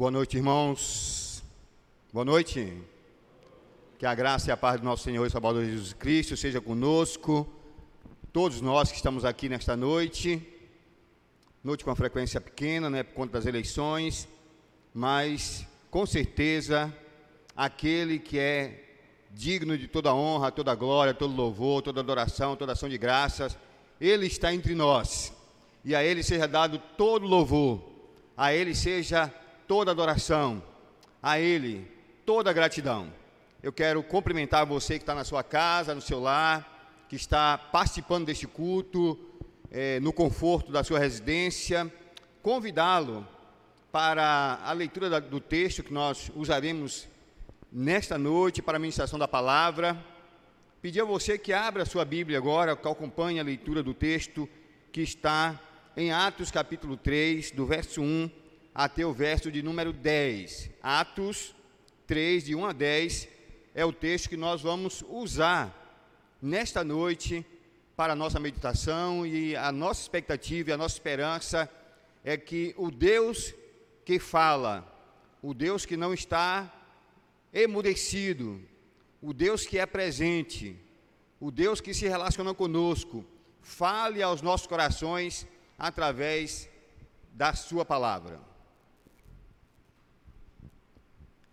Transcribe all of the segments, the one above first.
Boa noite, irmãos. Boa noite. Que a graça e a paz do nosso Senhor e Salvador Jesus Cristo seja conosco, todos nós que estamos aqui nesta noite. Noite com uma frequência pequena, né, por conta das eleições, mas com certeza aquele que é digno de toda honra, toda glória, todo louvor, toda adoração, toda ação de graças, ele está entre nós. E a ele seja dado todo louvor, a ele seja toda adoração, a Ele toda gratidão. Eu quero cumprimentar você que está na sua casa, no seu lar, que está participando deste culto, é, no conforto da sua residência, convidá-lo para a leitura da, do texto que nós usaremos nesta noite para a ministração da palavra. Pedir a você que abra a sua Bíblia agora, que acompanhe a leitura do texto que está em Atos capítulo 3, do verso 1 até o verso de número 10. Atos 3, de 1 a 10, é o texto que nós vamos usar nesta noite para a nossa meditação e a nossa expectativa e a nossa esperança é que o Deus que fala, o Deus que não está emudecido, o Deus que é presente, o Deus que se relaciona conosco, fale aos nossos corações através da Sua palavra.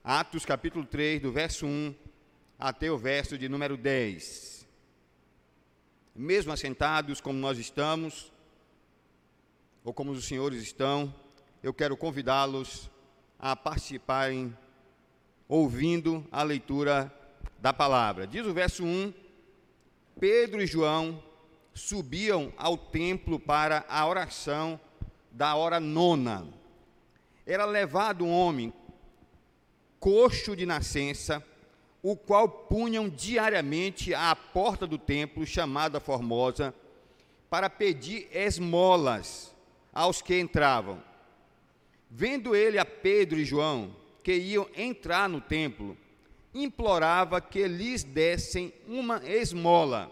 Atos capítulo 3, do verso 1 até o verso de número 10. Mesmo assentados como nós estamos, ou como os senhores estão, eu quero convidá-los a participarem ouvindo a leitura da palavra. Diz o verso 1: Pedro e João subiam ao templo para a oração da hora nona. Era levado um homem coxo de nascença, o qual punham diariamente à porta do templo, chamada Formosa, para pedir esmolas aos que entravam. Vendo ele a Pedro e João, que iam entrar no templo, implorava que lhes dessem uma esmola.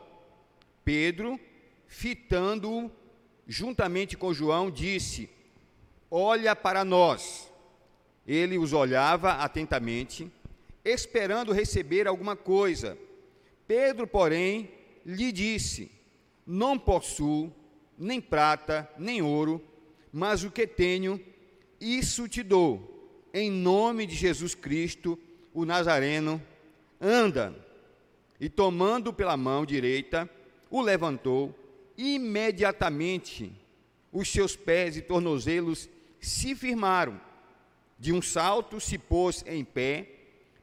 Pedro, fitando-o juntamente com João, disse: Olha para nós. Ele os olhava atentamente, esperando receber alguma coisa. Pedro, porém, lhe disse: Não possuo nem prata, nem ouro, mas o que tenho, isso te dou. Em nome de Jesus Cristo, o Nazareno, anda. E tomando pela mão direita, o levantou, imediatamente os seus pés e tornozelos se firmaram de um salto se pôs em pé,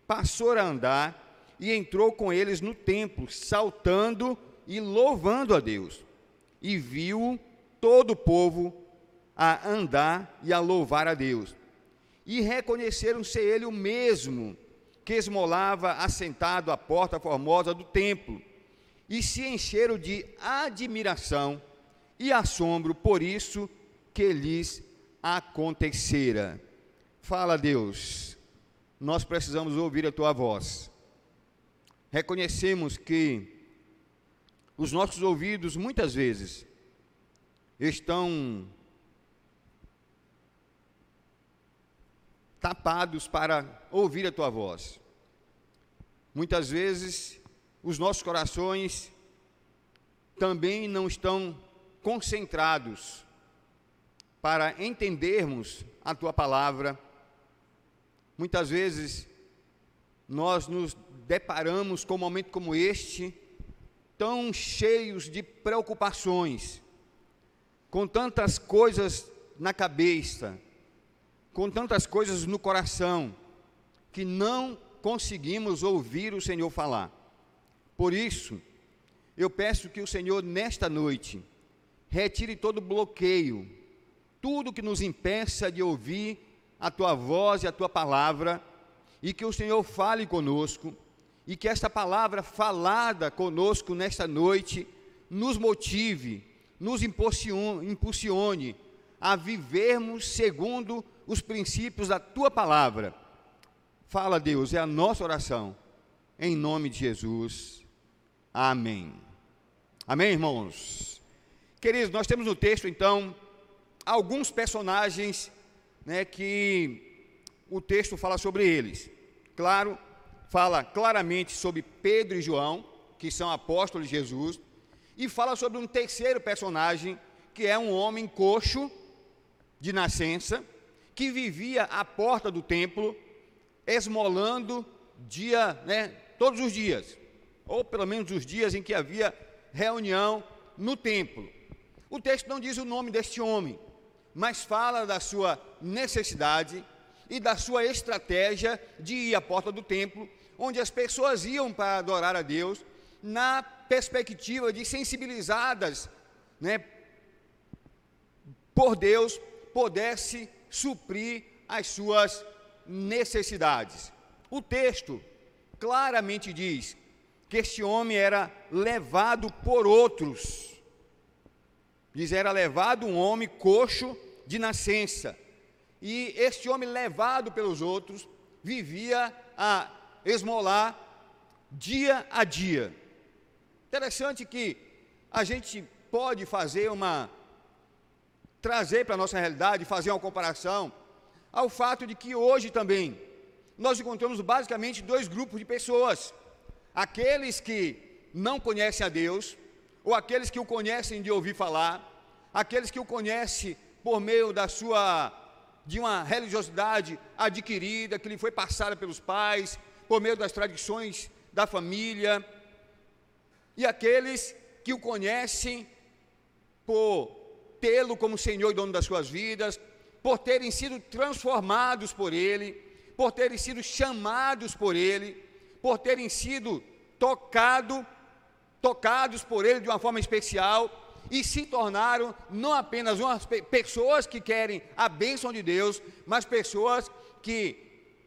passou a andar e entrou com eles no templo, saltando e louvando a Deus. E viu todo o povo a andar e a louvar a Deus. E reconheceram ser ele o mesmo que esmolava assentado à porta formosa do templo. E se encheram de admiração e assombro por isso que lhes acontecera. Fala, Deus, nós precisamos ouvir a tua voz. Reconhecemos que os nossos ouvidos muitas vezes estão tapados para ouvir a tua voz. Muitas vezes os nossos corações também não estão concentrados para entendermos a tua palavra Muitas vezes nós nos deparamos com um momento como este, tão cheios de preocupações, com tantas coisas na cabeça, com tantas coisas no coração, que não conseguimos ouvir o Senhor falar. Por isso, eu peço que o Senhor, nesta noite, retire todo bloqueio, tudo que nos impeça de ouvir a tua voz e a tua palavra, e que o Senhor fale conosco, e que esta palavra falada conosco nesta noite nos motive, nos impulsione, a vivermos segundo os princípios da tua palavra. Fala, Deus, é a nossa oração, em nome de Jesus. Amém. Amém, irmãos? Queridos, nós temos no texto, então, alguns personagens né, que o texto fala sobre eles. Claro, fala claramente sobre Pedro e João, que são apóstolos de Jesus, e fala sobre um terceiro personagem, que é um homem coxo de nascença, que vivia à porta do templo, esmolando dia, né, todos os dias, ou pelo menos os dias em que havia reunião no templo. O texto não diz o nome deste homem, mas fala da sua necessidade e da sua estratégia de ir à porta do templo, onde as pessoas iam para adorar a Deus, na perspectiva de sensibilizadas né, por Deus, pudesse suprir as suas necessidades. O texto claramente diz que este homem era levado por outros. Diz, era levado um homem coxo de nascença. E este homem levado pelos outros vivia a esmolar dia a dia. Interessante que a gente pode fazer uma trazer para a nossa realidade, fazer uma comparação ao fato de que hoje também nós encontramos basicamente dois grupos de pessoas: aqueles que não conhecem a Deus, ou aqueles que o conhecem de ouvir falar, aqueles que o conhecem por meio da sua de uma religiosidade adquirida, que lhe foi passada pelos pais, por meio das tradições da família, e aqueles que o conhecem por tê-lo como Senhor e dono das suas vidas, por terem sido transformados por Ele, por terem sido chamados por Ele, por terem sido tocado, tocados por Ele de uma forma especial e se tornaram não apenas umas pessoas que querem a bênção de Deus, mas pessoas que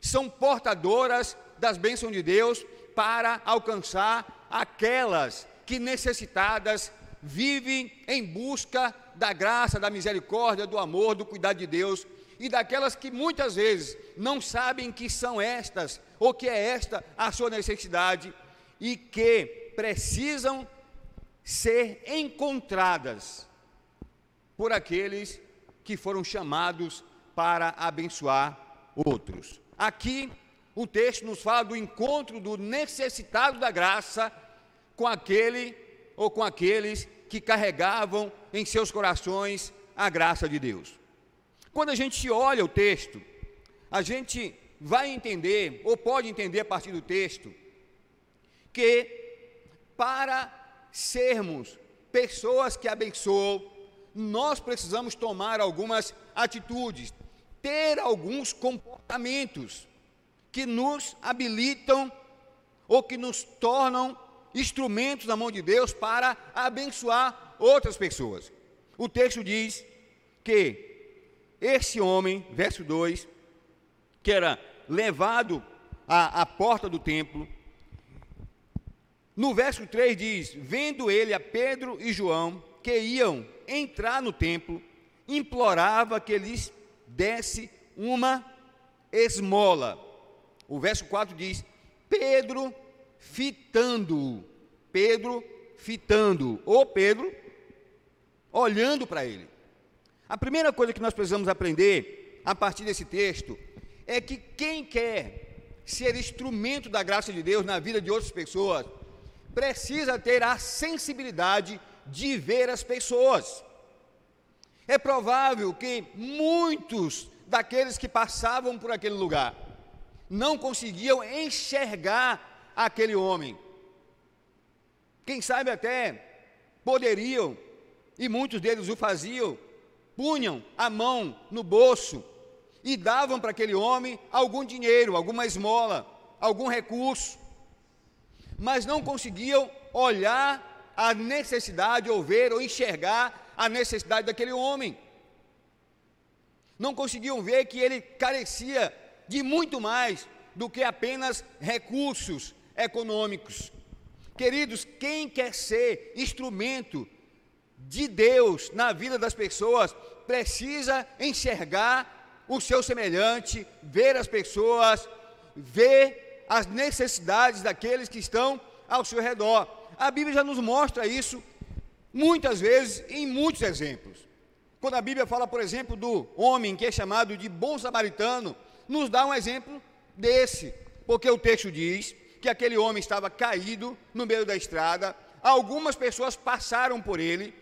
são portadoras das bênçãos de Deus para alcançar aquelas que necessitadas vivem em busca da graça, da misericórdia, do amor, do cuidado de Deus e daquelas que muitas vezes não sabem que são estas ou que é esta a sua necessidade e que precisam ser encontradas por aqueles que foram chamados para abençoar outros. Aqui, o texto nos fala do encontro do necessitado da graça com aquele ou com aqueles que carregavam em seus corações a graça de Deus. Quando a gente olha o texto, a gente vai entender, ou pode entender a partir do texto, que para sermos pessoas que abençoam, nós precisamos tomar algumas atitudes, ter alguns comportamentos que nos habilitam ou que nos tornam instrumentos na mão de Deus para abençoar outras pessoas. O texto diz que esse homem, verso 2, que era levado à, à porta do templo, no verso 3 diz: Vendo ele a Pedro e João que iam entrar no templo, implorava que lhes desse uma esmola. O verso 4 diz: Pedro fitando-o. Pedro fitando, ou Pedro olhando para ele. A primeira coisa que nós precisamos aprender a partir desse texto é que quem quer ser instrumento da graça de Deus na vida de outras pessoas, precisa ter a sensibilidade de ver as pessoas. É provável que muitos daqueles que passavam por aquele lugar não conseguiam enxergar aquele homem. Quem sabe até poderiam, e muitos deles o faziam, punham a mão no bolso e davam para aquele homem algum dinheiro, alguma esmola, algum recurso mas não conseguiam olhar a necessidade, ou ver, ou enxergar a necessidade daquele homem. Não conseguiam ver que ele carecia de muito mais do que apenas recursos econômicos. Queridos, quem quer ser instrumento de Deus na vida das pessoas precisa enxergar o seu semelhante, ver as pessoas, ver as necessidades daqueles que estão ao seu redor. A Bíblia já nos mostra isso muitas vezes em muitos exemplos. Quando a Bíblia fala, por exemplo, do homem que é chamado de bom samaritano, nos dá um exemplo desse, porque o texto diz que aquele homem estava caído no meio da estrada, algumas pessoas passaram por ele,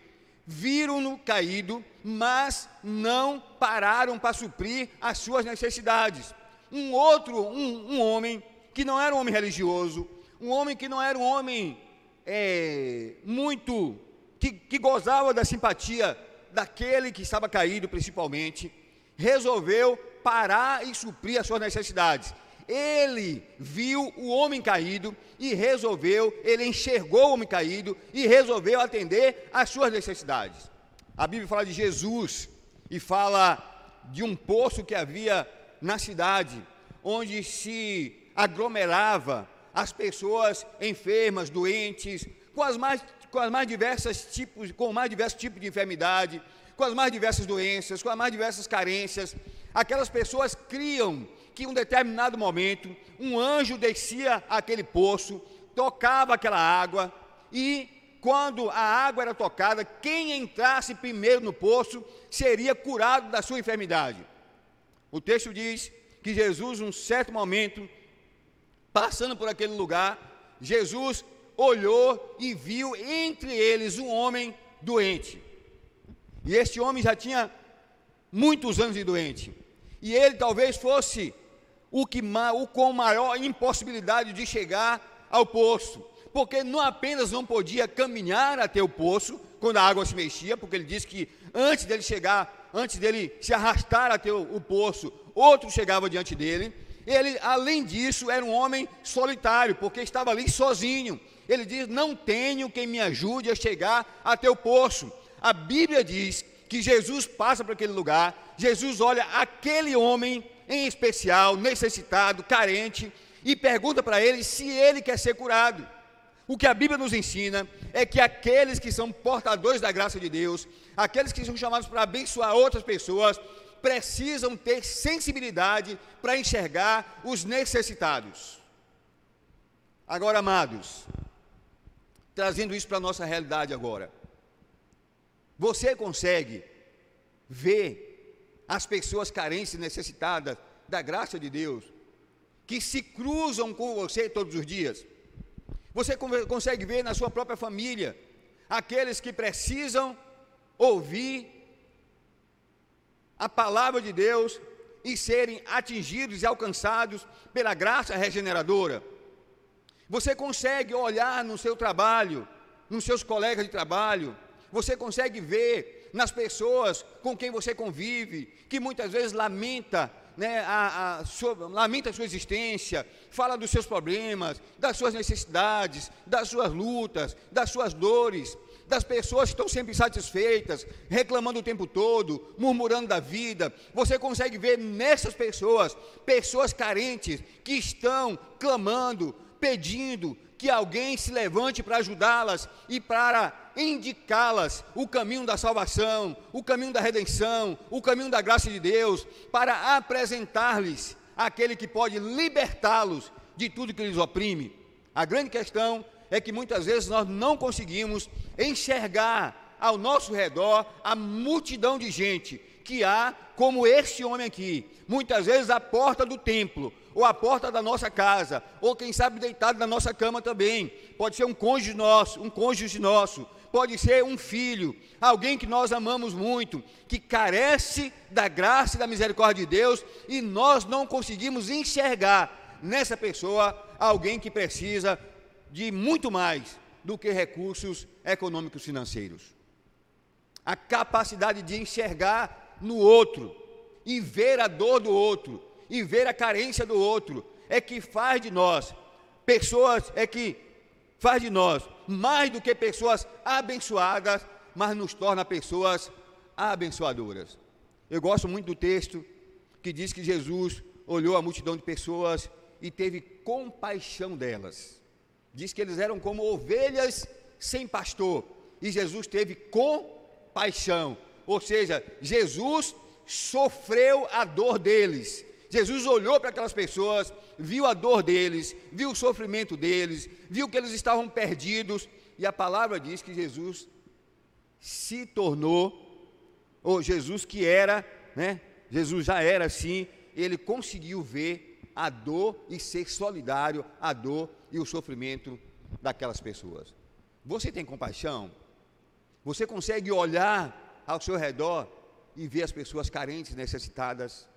viram-no caído, mas não pararam para suprir as suas necessidades. Um outro, um, um, homem que não era um homem religioso, um homem que não era um homem é, muito, que, que gozava da simpatia daquele que estava caído principalmente, resolveu parar e suprir as suas necessidades. Ele viu o homem caído e resolveu, ele enxergou o homem caído e resolveu atender às suas necessidades. A Bíblia fala de Jesus e fala de um poço que havia na cidade, onde se aglomerava as pessoas enfermas, doentes, com as mais, com as mais diversas tipos, com mais diversos tipos de enfermidade, com as mais diversas doenças, com as mais diversas carências. Aquelas pessoas criam que em um determinado momento um anjo descia aquele poço, tocava aquela água e quando a água era tocada, quem entrasse primeiro no poço seria curado da sua enfermidade. O texto diz que Jesus, num certo momento, passando por aquele lugar, Jesus olhou e viu entre eles um homem doente. E este homem já tinha muitos anos de doente. E ele talvez fosse o, que, o com maior impossibilidade de chegar ao poço, porque não apenas não podia caminhar até o poço quando a água se mexia, porque ele disse que antes dele chegar, antes dele se arrastar até o, o poço, outro chegava diante dele. Ele, além disso, era um homem solitário, porque estava ali sozinho. Ele diz: Não tenho quem me ajude a chegar até o poço. A Bíblia diz que Jesus passa para aquele lugar, Jesus olha aquele homem em especial, necessitado, carente, e pergunta para ele se ele quer ser curado. O que a Bíblia nos ensina é que aqueles que são portadores da graça de Deus, aqueles que são chamados para abençoar outras pessoas, precisam ter sensibilidade para enxergar os necessitados. Agora, amados, trazendo isso para a nossa realidade agora, você consegue ver as pessoas carentes e necessitadas da graça de Deus, que se cruzam com você todos os dias. Você consegue ver na sua própria família aqueles que precisam ouvir a palavra de Deus e serem atingidos e alcançados pela graça regeneradora. Você consegue olhar no seu trabalho, nos seus colegas de trabalho, você consegue ver nas pessoas com quem você convive, que muitas vezes lamenta, né, a, a sua, lamenta a sua existência, fala dos seus problemas, das suas necessidades, das suas lutas, das suas dores, das pessoas que estão sempre insatisfeitas, reclamando o tempo todo, murmurando da vida. Você consegue ver nessas pessoas, pessoas carentes, que estão clamando, pedindo, que alguém se levante para ajudá-las e para indicá-las o caminho da salvação, o caminho da redenção, o caminho da graça de Deus, para apresentar-lhes aquele que pode libertá-los de tudo que lhes oprime. A grande questão é que muitas vezes nós não conseguimos enxergar ao nosso redor a multidão de gente que há como este homem aqui, muitas vezes à porta do templo, ou à porta da nossa casa, ou quem sabe deitado na nossa cama também. Pode ser um cônjuge nosso, um cônjuge nosso, pode ser um filho, alguém que nós amamos muito, que carece da graça e da misericórdia de Deus e nós não conseguimos enxergar nessa pessoa alguém que precisa de muito mais do que recursos econômicos financeiros. A capacidade de enxergar no outro e ver a dor do outro e ver a carência do outro é que faz de nós pessoas, é que faz de nós mais do que pessoas abençoadas, mas nos torna pessoas abençoadoras. Eu gosto muito do texto que diz que Jesus olhou a multidão de pessoas e teve compaixão delas. Diz que eles eram como ovelhas sem pastor, e Jesus teve compaixão, ou seja, Jesus sofreu a dor deles, Jesus olhou para aquelas pessoas, viu a dor deles, viu o sofrimento deles, viu que eles estavam perdidos, e a palavra diz que Jesus se tornou, ou Jesus que era, né? Jesus já era assim, ele conseguiu ver a dor e ser solidário à dor e o sofrimento daquelas pessoas. Você tem compaixão? Você consegue olhar ao seu redor e ver as pessoas carentes, necessitadas?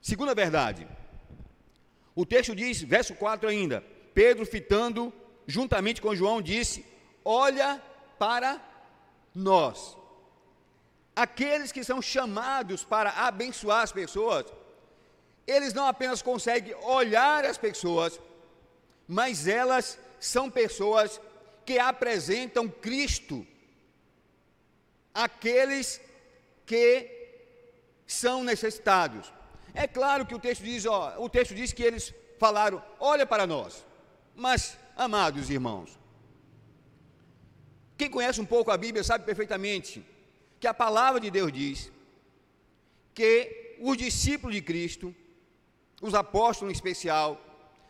Segunda verdade, o texto diz, verso 4 ainda: Pedro, fitando juntamente com João, disse: Olha para nós. Aqueles que são chamados para abençoar as pessoas, eles não apenas conseguem olhar as pessoas, mas elas são pessoas que apresentam Cristo àqueles que são necessitados. É claro que o texto diz, ó, o texto diz que eles falaram: "Olha para nós". Mas, amados irmãos, quem conhece um pouco a Bíblia sabe perfeitamente que a palavra de Deus diz que os discípulos de Cristo, os apóstolos em especial,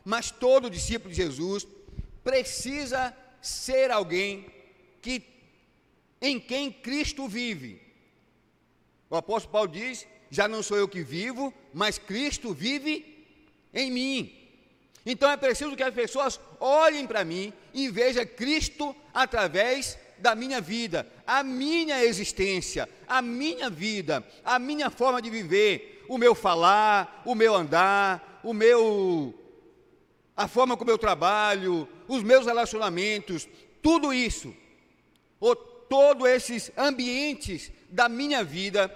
mas todo discípulo de Jesus precisa ser alguém que em quem Cristo vive. O apóstolo Paulo diz: já não sou eu que vivo, mas Cristo vive em mim. Então é preciso que as pessoas olhem para mim e vejam Cristo através da minha vida, a minha existência, a minha vida, a minha forma de viver, o meu falar, o meu andar, o meu a forma como eu trabalho, os meus relacionamentos, tudo isso, ou todos esses ambientes da minha vida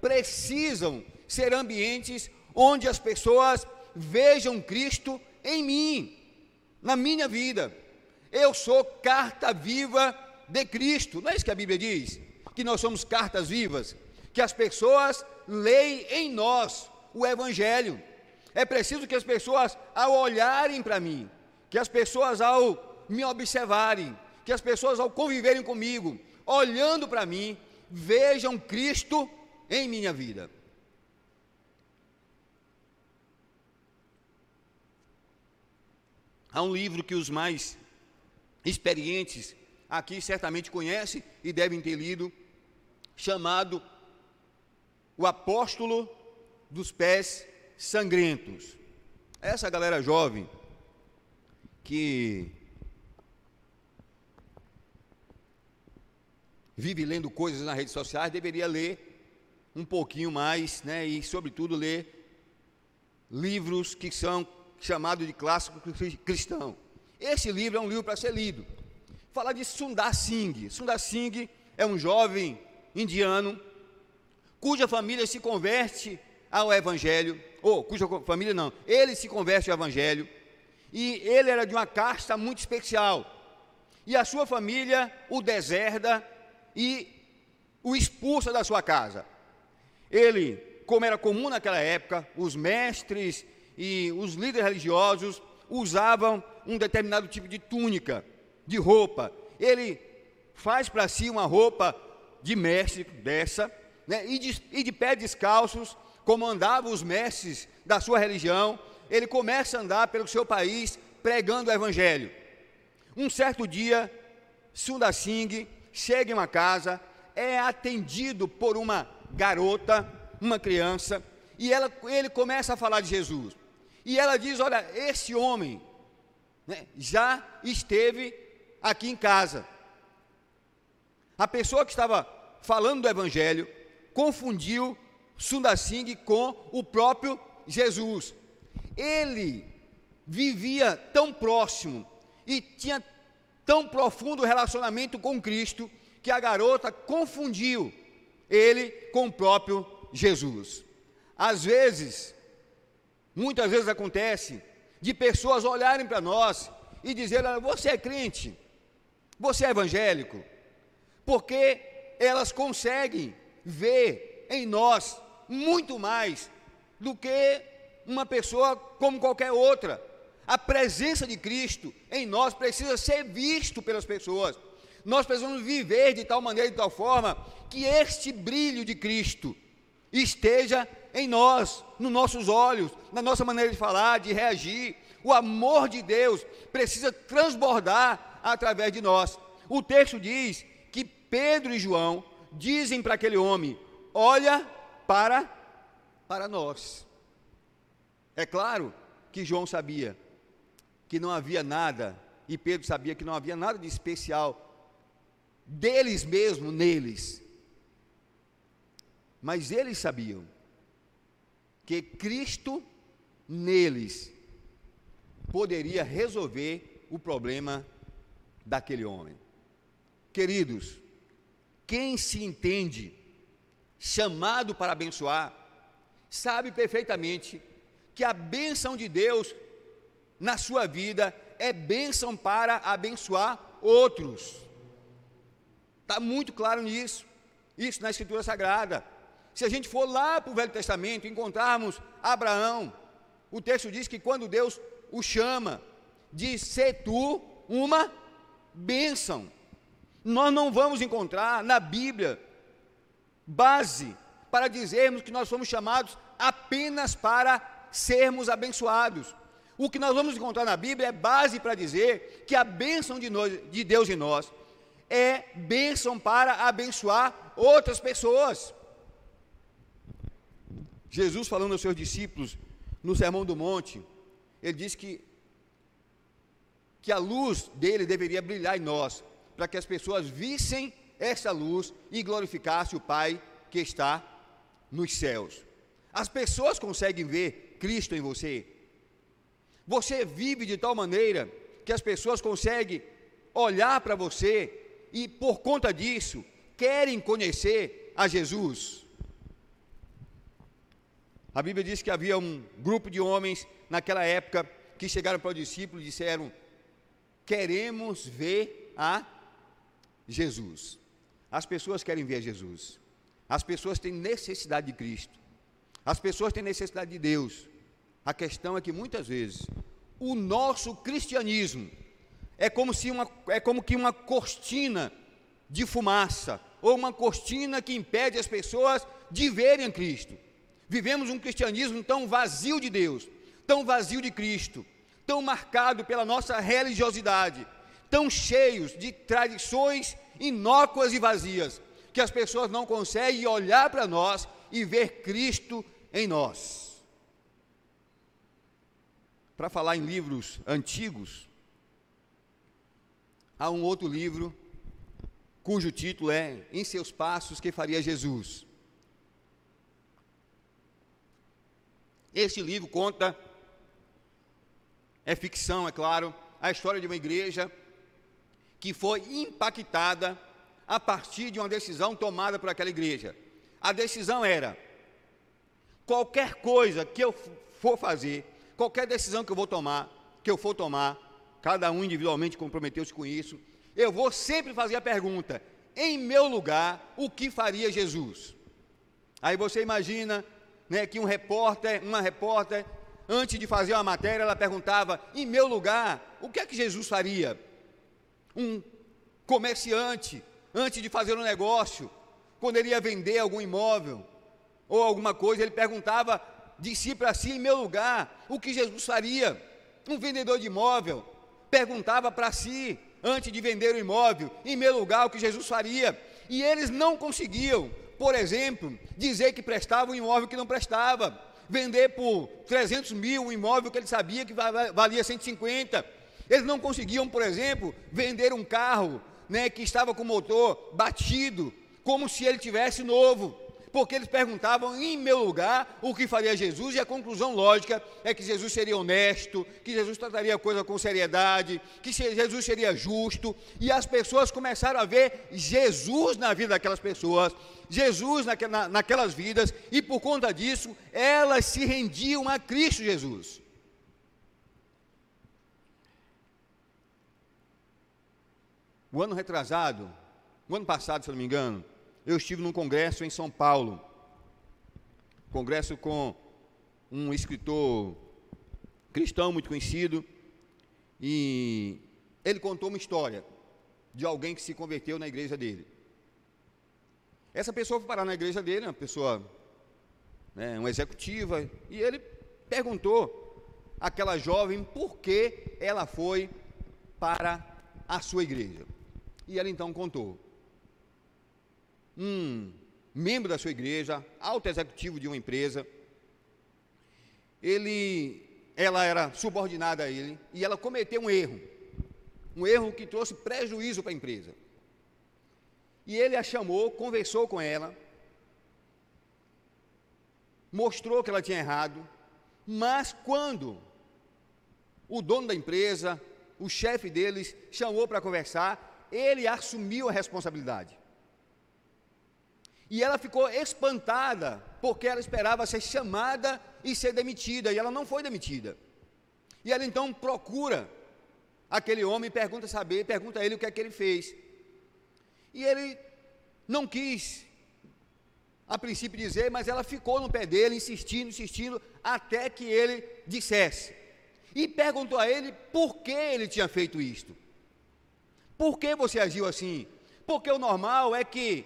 precisam ser ambientes onde as pessoas vejam Cristo em mim, na minha vida. Eu sou carta viva de Cristo. Não é isso que a Bíblia diz? Que nós somos cartas vivas, que as pessoas leem em nós o Evangelho. É preciso que as pessoas, ao olharem para mim, que as pessoas, ao me observarem, que as pessoas, ao conviverem comigo, olhando para mim, vejam Cristo em minha vida. Há um livro que os mais experientes aqui certamente conhecem e devem ter lido, chamado O Apóstolo dos Pés Sangrentos. Essa galera jovem que vive lendo coisas nas redes sociais deveria ler um pouquinho mais, né, e sobretudo ler livros que são chamados de clássico cristão. Esse livro é um livro para ser lido. Fala de Sundar Singh. Sundar Singh é um jovem indiano cuja família se converte ao evangelho, ou cuja família não, ele se converte ao evangelho, e ele era de uma casta muito especial. E a sua família o deserda e o expulsa da sua casa. Ele, como era comum naquela época, os mestres e os líderes religiosos usavam um determinado tipo de túnica, de roupa. Ele faz para si uma roupa de mestre dessa, né, e, de, e de pé descalços, como andavam os mestres da sua religião, ele começa a andar pelo seu país pregando o evangelho. Um certo dia, Sundar Singh chega em uma casa, é atendido por uma garota, uma criança, e ela, ele começa a falar de Jesus. E ela diz: Olha, esse homem né, já esteve aqui em casa. A pessoa que estava falando do Evangelho confundiu Sundar Singh com o próprio Jesus. Ele vivia tão próximo e tinha tão profundo relacionamento com Cristo que a garota confundiu ele com o próprio Jesus. Às vezes, muitas vezes acontece de pessoas olharem para nós e dizerem: Você é crente, você é evangélico, porque elas conseguem ver em nós muito mais do que uma pessoa como qualquer outra. A presença de Cristo em nós precisa ser visto pelas pessoas. Nós precisamos viver de tal maneira, de tal forma, que este brilho de Cristo esteja em nós, nos nossos olhos, na nossa maneira de falar, de reagir. O amor de Deus precisa transbordar através de nós. O texto diz que Pedro e João dizem para aquele homem: Olha para para nós. É claro que João sabia que não havia nada, e Pedro sabia que não havia nada de especial deles mesmo neles. Mas eles sabiam que Cristo neles poderia resolver o problema daquele homem. Queridos, quem se entende chamado para abençoar, sabe perfeitamente que a bênção de Deus na sua vida é bênção para abençoar outros. Está muito claro nisso, isso na Escritura Sagrada. Se a gente for lá para o Velho Testamento, encontrarmos Abraão, o texto diz que quando Deus o chama, diz: ser tu uma bênção. Nós não vamos encontrar na Bíblia base para dizermos que nós somos chamados apenas para sermos abençoados. O que nós vamos encontrar na Bíblia é base para dizer que a bênção de, nós, de Deus em nós é bênção para abençoar outras pessoas. Jesus falando aos seus discípulos no Sermão do Monte, ele disse que, que a luz dele deveria brilhar em nós, para que as pessoas vissem essa luz e glorificasse o Pai que está nos céus. As pessoas conseguem ver Cristo em você. Você vive de tal maneira que as pessoas conseguem olhar para você e, por conta disso, querem conhecer a Jesus. A Bíblia diz que havia um grupo de homens naquela época que chegaram para o discípulo e disseram: Queremos ver a Jesus. As pessoas querem ver Jesus. As pessoas têm necessidade de Cristo. As pessoas têm necessidade de Deus. A questão é que muitas vezes o nosso cristianismo é como se uma é como que uma cortina de fumaça ou uma cortina que impede as pessoas de verem Cristo. Vivemos um cristianismo tão vazio de Deus, tão vazio de Cristo, tão marcado pela nossa religiosidade, tão cheios de tradições inócuas e vazias, que as pessoas não conseguem olhar para nós e ver Cristo em nós. Para falar em livros antigos, há um outro livro cujo título é Em seus passos que faria Jesus. Este livro conta, é ficção, é claro, a história de uma igreja que foi impactada a partir de uma decisão tomada por aquela igreja. A decisão era: qualquer coisa que eu for fazer, qualquer decisão que eu vou tomar, que eu for tomar, cada um individualmente comprometeu-se com isso, eu vou sempre fazer a pergunta: em meu lugar, o que faria Jesus? Aí você imagina né, que um repórter, uma repórter, antes de fazer uma matéria, ela perguntava: em meu lugar, o que é que Jesus faria? Um comerciante, antes de fazer um negócio, quando ele ia vender algum imóvel ou alguma coisa, ele perguntava de si para si, em meu lugar, o que Jesus faria? Um vendedor de imóvel perguntava para si, antes de vender o imóvel, em meu lugar, o que Jesus faria. E eles não conseguiam por exemplo, dizer que prestava um imóvel que não prestava, vender por 300 mil um imóvel que ele sabia que valia 150. Eles não conseguiam, por exemplo, vender um carro né, que estava com o motor batido, como se ele tivesse novo porque eles perguntavam em meu lugar o que faria Jesus, e a conclusão lógica é que Jesus seria honesto, que Jesus trataria a coisa com seriedade, que Jesus seria justo, e as pessoas começaram a ver Jesus na vida daquelas pessoas, Jesus naquelas vidas, e por conta disso, elas se rendiam a Cristo Jesus. O ano retrasado, o ano passado, se não me engano, eu estive num congresso em São Paulo, congresso com um escritor cristão muito conhecido, e ele contou uma história de alguém que se converteu na igreja dele. Essa pessoa foi parar na igreja dele, uma pessoa, né, uma executiva, e ele perguntou àquela jovem por que ela foi para a sua igreja. E ela então contou um membro da sua igreja, alto executivo de uma empresa, ele, ela era subordinada a ele e ela cometeu um erro, um erro que trouxe prejuízo para a empresa. E ele a chamou, conversou com ela, mostrou que ela tinha errado, mas quando o dono da empresa, o chefe deles, chamou para conversar, ele assumiu a responsabilidade. E ela ficou espantada, porque ela esperava ser chamada e ser demitida, e ela não foi demitida. E ela então procura aquele homem pergunta saber, pergunta a ele o que é que ele fez. E ele não quis, a princípio, dizer, mas ela ficou no pé dele, insistindo, insistindo, até que ele dissesse. E perguntou a ele por que ele tinha feito isto. Por que você agiu assim? Porque o normal é que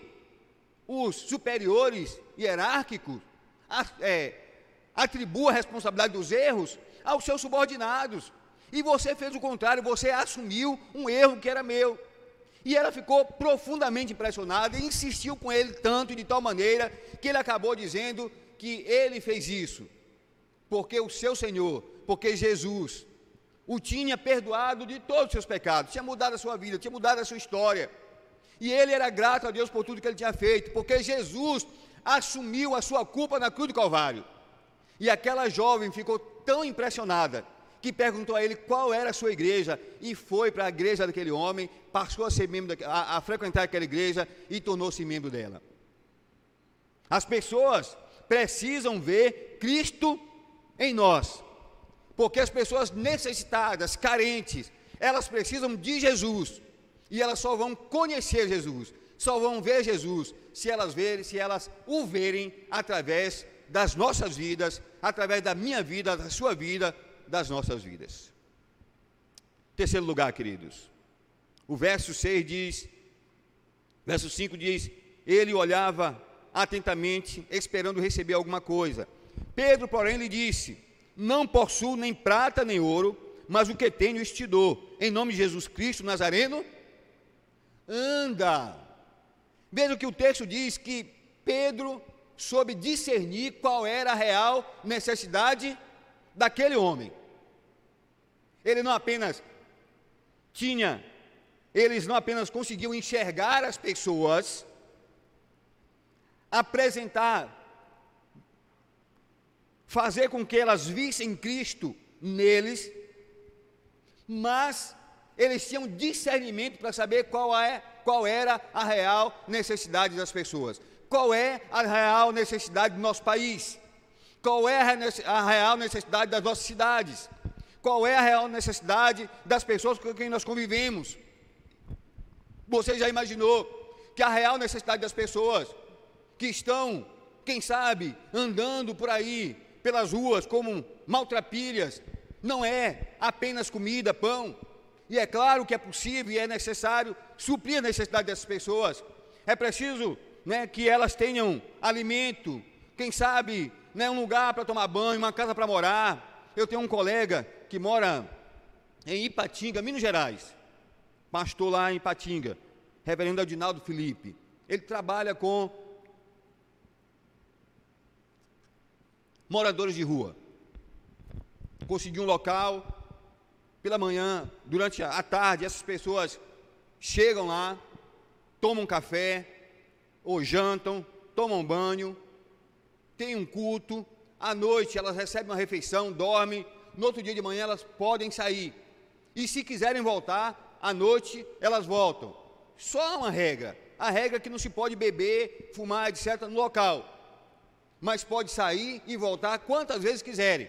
os superiores hierárquicos é, atribuam a responsabilidade dos erros aos seus subordinados. E você fez o contrário, você assumiu um erro que era meu. E ela ficou profundamente impressionada e insistiu com ele tanto e de tal maneira que ele acabou dizendo que ele fez isso porque o seu Senhor, porque Jesus o tinha perdoado de todos os seus pecados, tinha mudado a sua vida, tinha mudado a sua história. E ele era grato a Deus por tudo que ele tinha feito, porque Jesus assumiu a sua culpa na cruz do Calvário. E aquela jovem ficou tão impressionada que perguntou a ele qual era a sua igreja e foi para a igreja daquele homem, passou a ser membro, da, a, a frequentar aquela igreja e tornou-se membro dela. As pessoas precisam ver Cristo em nós, porque as pessoas necessitadas, carentes, elas precisam de Jesus e elas só vão conhecer Jesus, só vão ver Jesus se elas verem, se elas o verem através das nossas vidas, através da minha vida, da sua vida, das nossas vidas. Terceiro lugar, queridos. O verso 6 diz, verso 5 diz: Ele olhava atentamente, esperando receber alguma coisa. Pedro, porém, lhe disse: Não possuo nem prata nem ouro, mas o que tenho te dou. Em nome de Jesus Cristo Nazareno, anda. Veja que o texto diz que Pedro soube discernir qual era a real necessidade daquele homem. Ele não apenas tinha, eles não apenas conseguiam enxergar as pessoas, apresentar, fazer com que elas vissem Cristo neles, mas eles tinham discernimento para saber qual, é, qual era a real necessidade das pessoas, qual é a real necessidade do nosso país, qual é a real necessidade das nossas cidades, qual é a real necessidade das pessoas com quem nós convivemos. Você já imaginou que a real necessidade das pessoas que estão, quem sabe, andando por aí pelas ruas como maltrapilhas, não é apenas comida, pão, e é claro que é possível e é necessário suprir a necessidade dessas pessoas. É preciso né, que elas tenham alimento, quem sabe né, um lugar para tomar banho, uma casa para morar. Eu tenho um colega que mora em Ipatinga, Minas Gerais, pastor lá em Ipatinga, reverendo Adinaldo Felipe. Ele trabalha com moradores de rua. Conseguiu um local, pela manhã, durante a tarde, essas pessoas chegam lá, tomam café, ou jantam, tomam banho, têm um culto, à noite elas recebem uma refeição, dormem, no outro dia de manhã elas podem sair. E se quiserem voltar, à noite elas voltam. Só uma regra: a regra é que não se pode beber, fumar, etc., no local. Mas pode sair e voltar quantas vezes quiserem.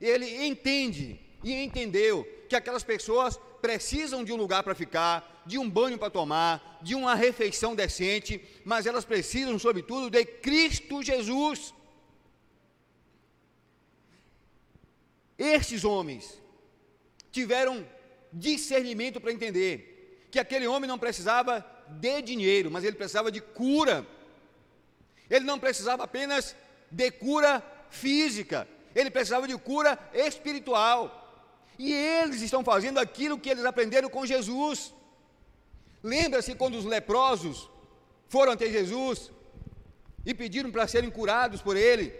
Ele entende e entendeu que aquelas pessoas precisam de um lugar para ficar, de um banho para tomar, de uma refeição decente, mas elas precisam, sobretudo, de Cristo Jesus. Estes homens tiveram discernimento para entender que aquele homem não precisava de dinheiro, mas ele precisava de cura. Ele não precisava apenas de cura física, ele precisava de cura espiritual. E eles estão fazendo aquilo que eles aprenderam com Jesus. Lembra-se quando os leprosos foram até Jesus e pediram para serem curados por ele?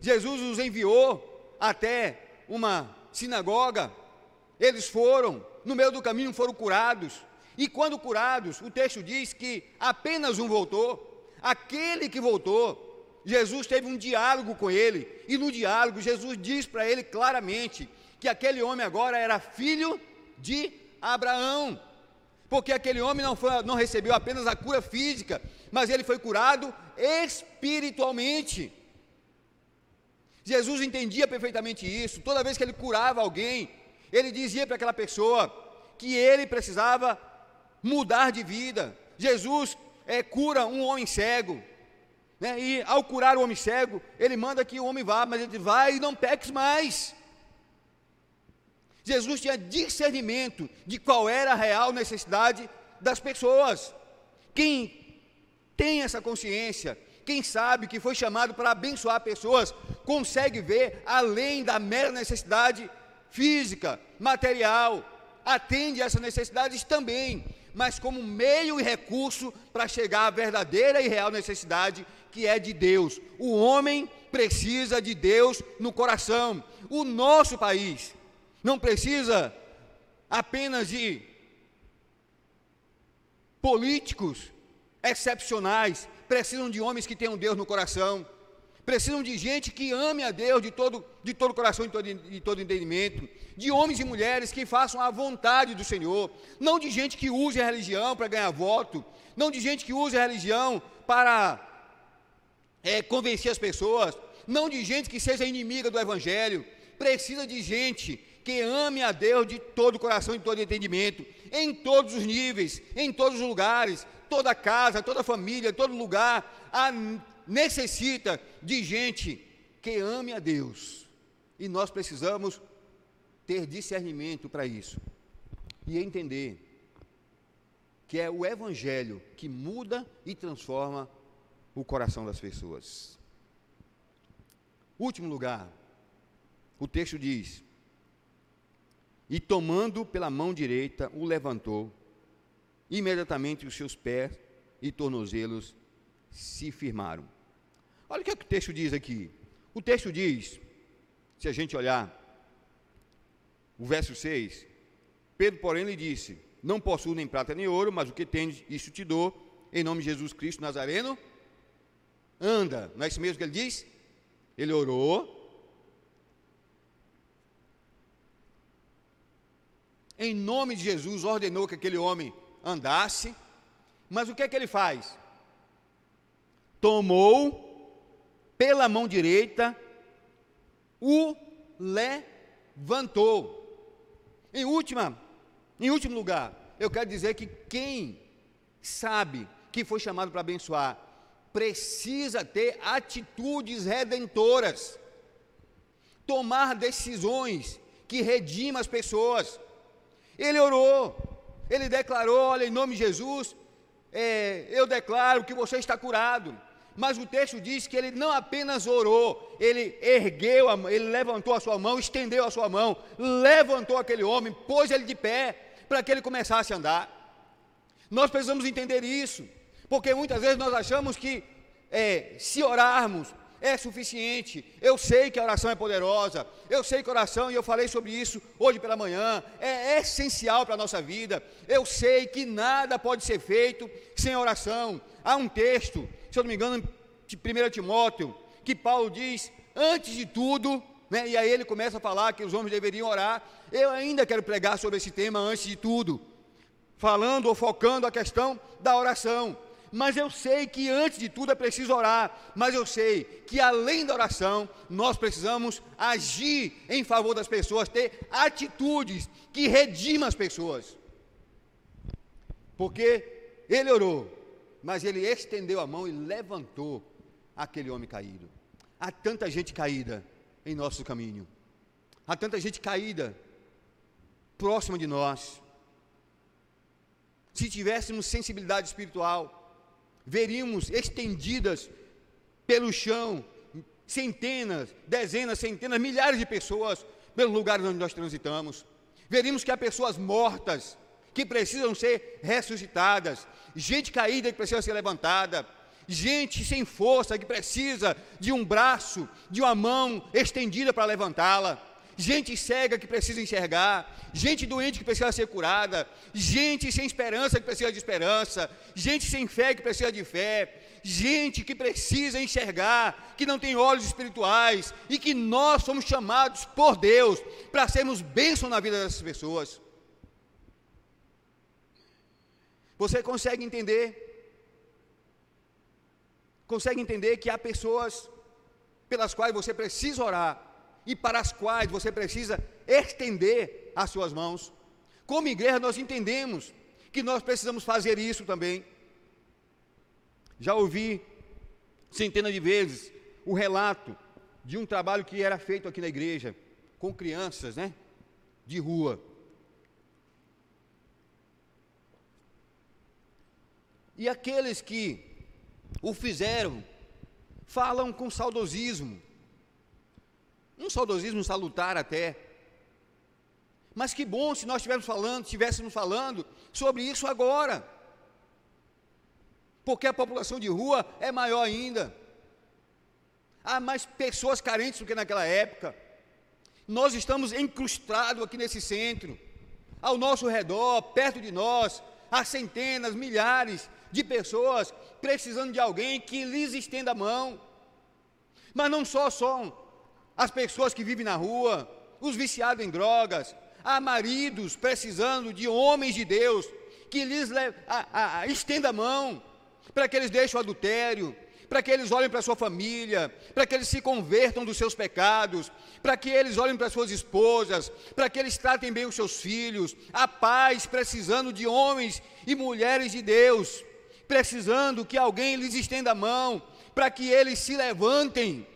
Jesus os enviou até uma sinagoga, eles foram, no meio do caminho foram curados. E quando curados, o texto diz que apenas um voltou. Aquele que voltou, Jesus teve um diálogo com ele, e no diálogo Jesus diz para ele claramente que aquele homem agora era filho de Abraão, porque aquele homem não, foi, não recebeu apenas a cura física, mas ele foi curado espiritualmente. Jesus entendia perfeitamente isso, toda vez que ele curava alguém, ele dizia para aquela pessoa que ele precisava mudar de vida. Jesus é, cura um homem cego, né? e ao curar o homem cego, ele manda que o homem vá, mas ele diz, vai e não peques mais. Jesus tinha discernimento de qual era a real necessidade das pessoas. Quem tem essa consciência, quem sabe que foi chamado para abençoar pessoas, consegue ver além da mera necessidade física, material, atende essas necessidades também, mas como meio e recurso para chegar à verdadeira e real necessidade que é de Deus. O homem precisa de Deus no coração. O nosso país não precisa apenas de políticos excepcionais, precisam de homens que tenham Deus no coração, precisam de gente que ame a Deus de todo, de todo coração e todo, de todo entendimento, de homens e mulheres que façam a vontade do Senhor, não de gente que use a religião para ganhar voto, não de gente que use a religião para é, convencer as pessoas, não de gente que seja inimiga do Evangelho, precisa de gente que ame a Deus de todo coração e de todo entendimento, em todos os níveis, em todos os lugares, toda casa, toda família, todo lugar, a, necessita de gente que ame a Deus. E nós precisamos ter discernimento para isso e entender que é o Evangelho que muda e transforma o coração das pessoas. Último lugar, o texto diz: e tomando pela mão direita, o levantou. Imediatamente os seus pés e tornozelos se firmaram. Olha o que, é que o texto diz aqui. O texto diz, se a gente olhar, o verso 6, Pedro, porém, lhe disse: Não possuo nem prata nem ouro, mas o que tens, isso te dou, em nome de Jesus Cristo Nazareno, anda. Não é isso mesmo que ele diz? Ele orou, em nome de Jesus, ordenou que aquele homem andasse, mas o que é que ele faz? Tomou pela mão direita, o levantou. Em última, em último lugar, eu quero dizer que quem sabe que foi chamado para abençoar, precisa ter atitudes redentoras, tomar decisões que redimam as pessoas. Ele orou, ele declarou: olha, em nome de Jesus, é, eu declaro que você está curado. Mas o texto diz que ele não apenas orou, ele ergueu, a, ele levantou a sua mão, estendeu a sua mão, levantou aquele homem, pôs ele de pé, para que ele começasse a andar. Nós precisamos entender isso, porque muitas vezes nós achamos que é, se orarmos, é suficiente. Eu sei que a oração é poderosa, eu sei que a oração, e eu falei sobre isso hoje pela manhã, é essencial para a nossa vida. Eu sei que nada pode ser feito sem oração. Há um texto, se eu não me engano, de 1 Timóteo, que Paulo diz, antes de tudo, né, e aí ele começa a falar que os homens deveriam orar. Eu ainda quero pregar sobre esse tema antes de tudo, falando ou focando a questão da oração mas eu sei que antes de tudo é preciso orar, mas eu sei que além da oração, nós precisamos agir em favor das pessoas, ter atitudes que redimam as pessoas. Porque ele orou, mas ele estendeu a mão e levantou aquele homem caído. Há tanta gente caída em nosso caminho, há tanta gente caída próxima de nós. Se tivéssemos sensibilidade espiritual, veríamos estendidas pelo chão centenas, dezenas, centenas, milhares de pessoas pelos lugares onde nós transitamos. Veríamos que há pessoas mortas que precisam ser ressuscitadas, gente caída que precisa ser levantada, gente sem força que precisa de um braço, de uma mão estendida para levantá-la, gente cega que precisa enxergar, gente doente que precisa ser curada, gente sem esperança que precisa de esperança, gente sem fé que precisa de fé, gente que precisa enxergar, que não tem olhos espirituais e que nós somos chamados por Deus para sermos bênção na vida dessas pessoas. Você consegue entender? Consegue entender que há pessoas pelas quais você precisa orar e para as quais você precisa estender as suas mãos. Como igreja, nós entendemos que nós precisamos fazer isso também. Já ouvi centenas de vezes o relato de um trabalho que era feito aqui na igreja com crianças, né, de rua. E aqueles que o fizeram falam com saudosismo, um saudosismo salutar até. Mas que bom se nós estivéssemos falando, estivéssemos falando sobre isso agora. Porque a população de rua é maior ainda. Há mais pessoas carentes do que naquela época. Nós estamos encrustados aqui nesse centro. Ao nosso redor, perto de nós, há centenas, milhares de pessoas precisando de alguém que lhes estenda a mão. Mas não só são as pessoas que vivem na rua, os viciados em drogas, há maridos precisando de homens de Deus que lhes a, a, estenda a mão para que eles deixem o adultério, para que eles olhem para a sua família, para que eles se convertam dos seus pecados, para que eles olhem para suas esposas, para que eles tratem bem os seus filhos, a paz precisando de homens e mulheres de Deus, precisando que alguém lhes estenda a mão, para que eles se levantem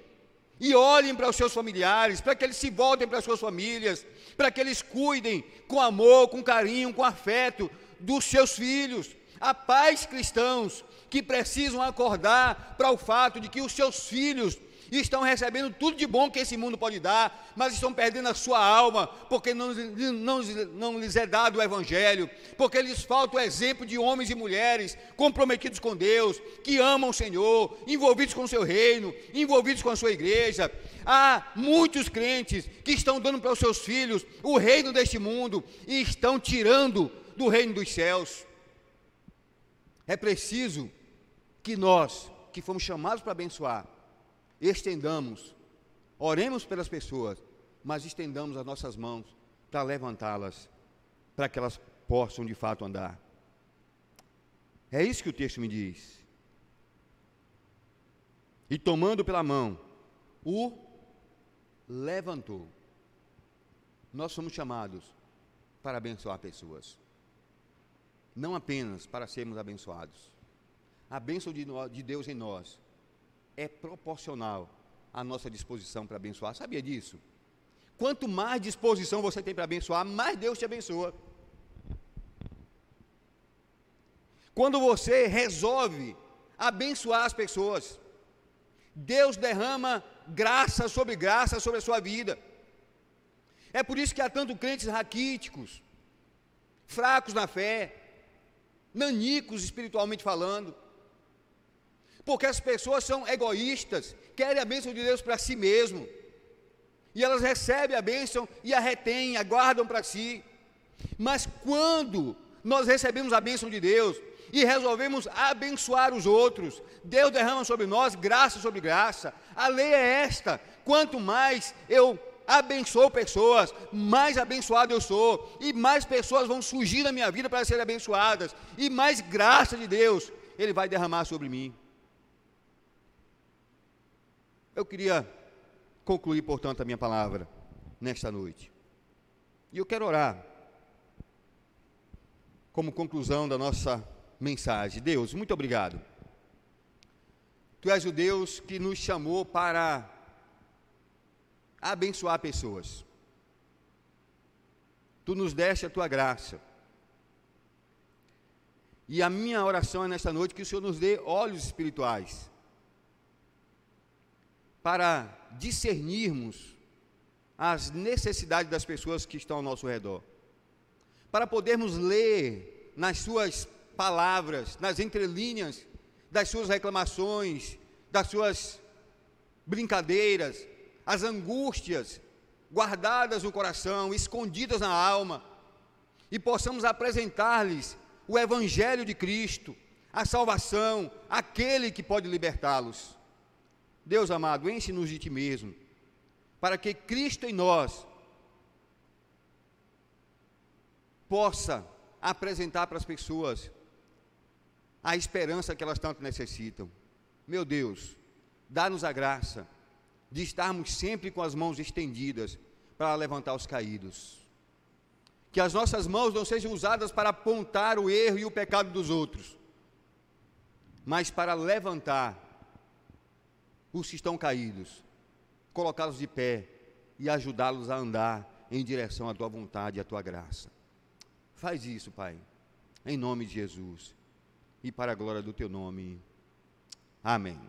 e olhem para os seus familiares, para que eles se voltem para as suas famílias, para que eles cuidem com amor, com carinho, com afeto dos seus filhos. Há pais cristãos que precisam acordar para o fato de que os seus filhos estão recebendo tudo de bom que esse mundo pode dar, mas estão perdendo a sua alma, porque não, não, não lhes é dado o Evangelho, porque lhes falta o exemplo de homens e mulheres comprometidos com Deus, que amam o Senhor, envolvidos com o seu reino, envolvidos com a sua igreja. Há muitos crentes que estão dando para os seus filhos o reino deste mundo e estão tirando do reino dos céus. É preciso que nós, que fomos chamados para abençoar, estendamos, oremos pelas pessoas, mas estendamos as nossas mãos para levantá-las, para que elas possam de fato andar. É isso que o texto me diz. E tomando pela mão, o levantou. Nós somos chamados para abençoar pessoas, não apenas para sermos abençoados. A bênção de, de Deus em nós é proporcional à nossa disposição para abençoar. Sabia disso? Quanto mais disposição você tem para abençoar, mais Deus te abençoa. Quando você resolve abençoar as pessoas, Deus derrama graça sobre graça sobre a sua vida. É por isso que há tanto crentes raquíticos, fracos na fé, nanicos espiritualmente falando, porque as pessoas são egoístas, querem a bênção de Deus para si mesmo. E elas recebem a bênção e a retêm, aguardam para si. Mas quando nós recebemos a bênção de Deus e resolvemos abençoar os outros, Deus derrama sobre nós graça sobre graça. A lei é esta: quanto mais eu abençoo pessoas, mais abençoado eu sou, e mais pessoas vão surgir na minha vida para serem abençoadas, e mais graça de Deus Ele vai derramar sobre mim. Eu queria concluir, portanto, a minha palavra nesta noite. E eu quero orar como conclusão da nossa mensagem. Deus, muito obrigado. Tu és o Deus que nos chamou para abençoar pessoas. Tu nos deste a tua graça. E a minha oração é nesta noite que o Senhor nos dê olhos espirituais para discernirmos as necessidades das pessoas que estão ao nosso redor, para podermos ler nas suas palavras, nas entrelinhas das suas reclamações, das suas brincadeiras, as angústias guardadas no coração, escondidas na alma, e possamos apresentar-lhes o Evangelho de Cristo, a salvação, aquele que pode libertá-los. Deus amado, enche-nos de Ti mesmo, para que Cristo em nós possa apresentar para as pessoas a esperança que elas tanto necessitam. Meu Deus, dá-nos a graça de estarmos sempre com as mãos estendidas para levantar os caídos. Que as nossas mãos não sejam usadas para apontar o erro e o pecado dos outros, mas para levantar os que estão caídos, colocá-los de pé e ajudá-los a andar em direção à tua vontade e à tua graça. Faz isso, Pai, em nome de Jesus e para a glória do teu nome. Amém.